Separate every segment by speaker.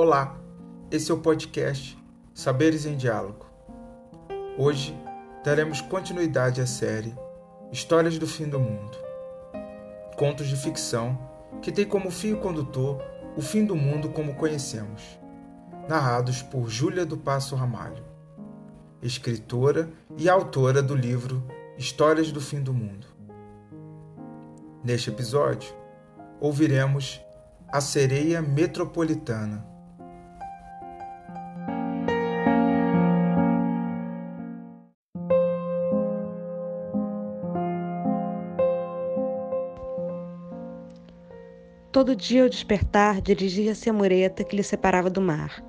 Speaker 1: Olá, esse é o podcast Saberes em Diálogo. Hoje daremos continuidade à série Histórias do Fim do Mundo. Contos de ficção que tem como fio condutor o fim do mundo como conhecemos, narrados por Júlia do Passo Ramalho, escritora e autora do livro Histórias do Fim do Mundo. Neste episódio, ouviremos A Sereia Metropolitana.
Speaker 2: Todo dia ao despertar, dirigia-se à mureta que lhe separava do mar.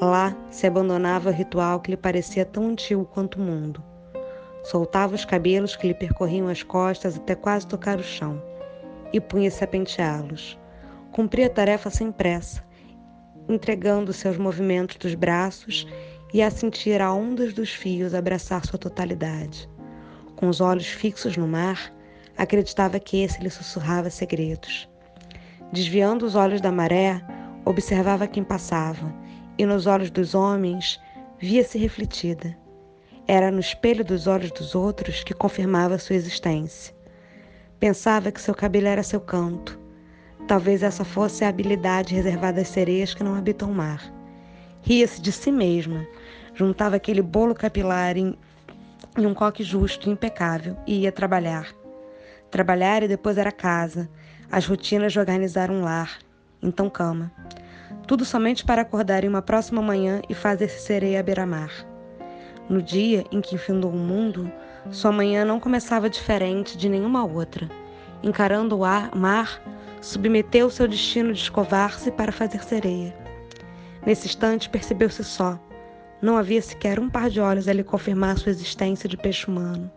Speaker 2: Lá se abandonava o ritual que lhe parecia tão antigo quanto o mundo. Soltava os cabelos que lhe percorriam as costas até quase tocar o chão e punha-se a penteá-los. Cumpria a tarefa sem pressa, entregando-se aos movimentos dos braços e a sentir a ondas dos fios abraçar sua totalidade. Com os olhos fixos no mar, acreditava que esse lhe sussurrava segredos. Desviando os olhos da maré, observava quem passava, e nos olhos dos homens via-se refletida. Era no espelho dos olhos dos outros que confirmava sua existência. Pensava que seu cabelo era seu canto. Talvez essa fosse a habilidade reservada às sereias que não habitam o mar. Ria-se de si mesma, juntava aquele bolo capilar em, em um coque justo, impecável, e ia trabalhar. Trabalhar e depois era casa, as rotinas de organizar um lar, então cama. Tudo somente para acordar em uma próxima manhã e fazer-se sereia à beira-mar. No dia em que findou o mundo, sua manhã não começava diferente de nenhuma outra. Encarando o ar, mar, submeteu seu destino de escovar-se para fazer sereia. Nesse instante percebeu-se só. Não havia sequer um par de olhos a lhe confirmar sua existência de peixe humano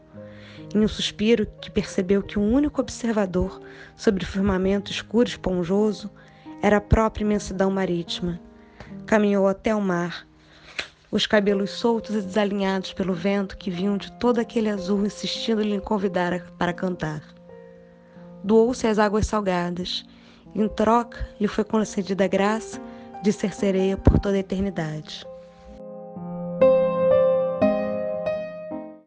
Speaker 2: em um suspiro que percebeu que o único observador sobre o firmamento escuro e esponjoso era a própria imensidão marítima. Caminhou até o mar, os cabelos soltos e desalinhados pelo vento que vinham de todo aquele azul insistindo-lhe em convidar para cantar. Doou-se às águas salgadas. Em troca, lhe foi concedida a graça de ser sereia por toda a eternidade.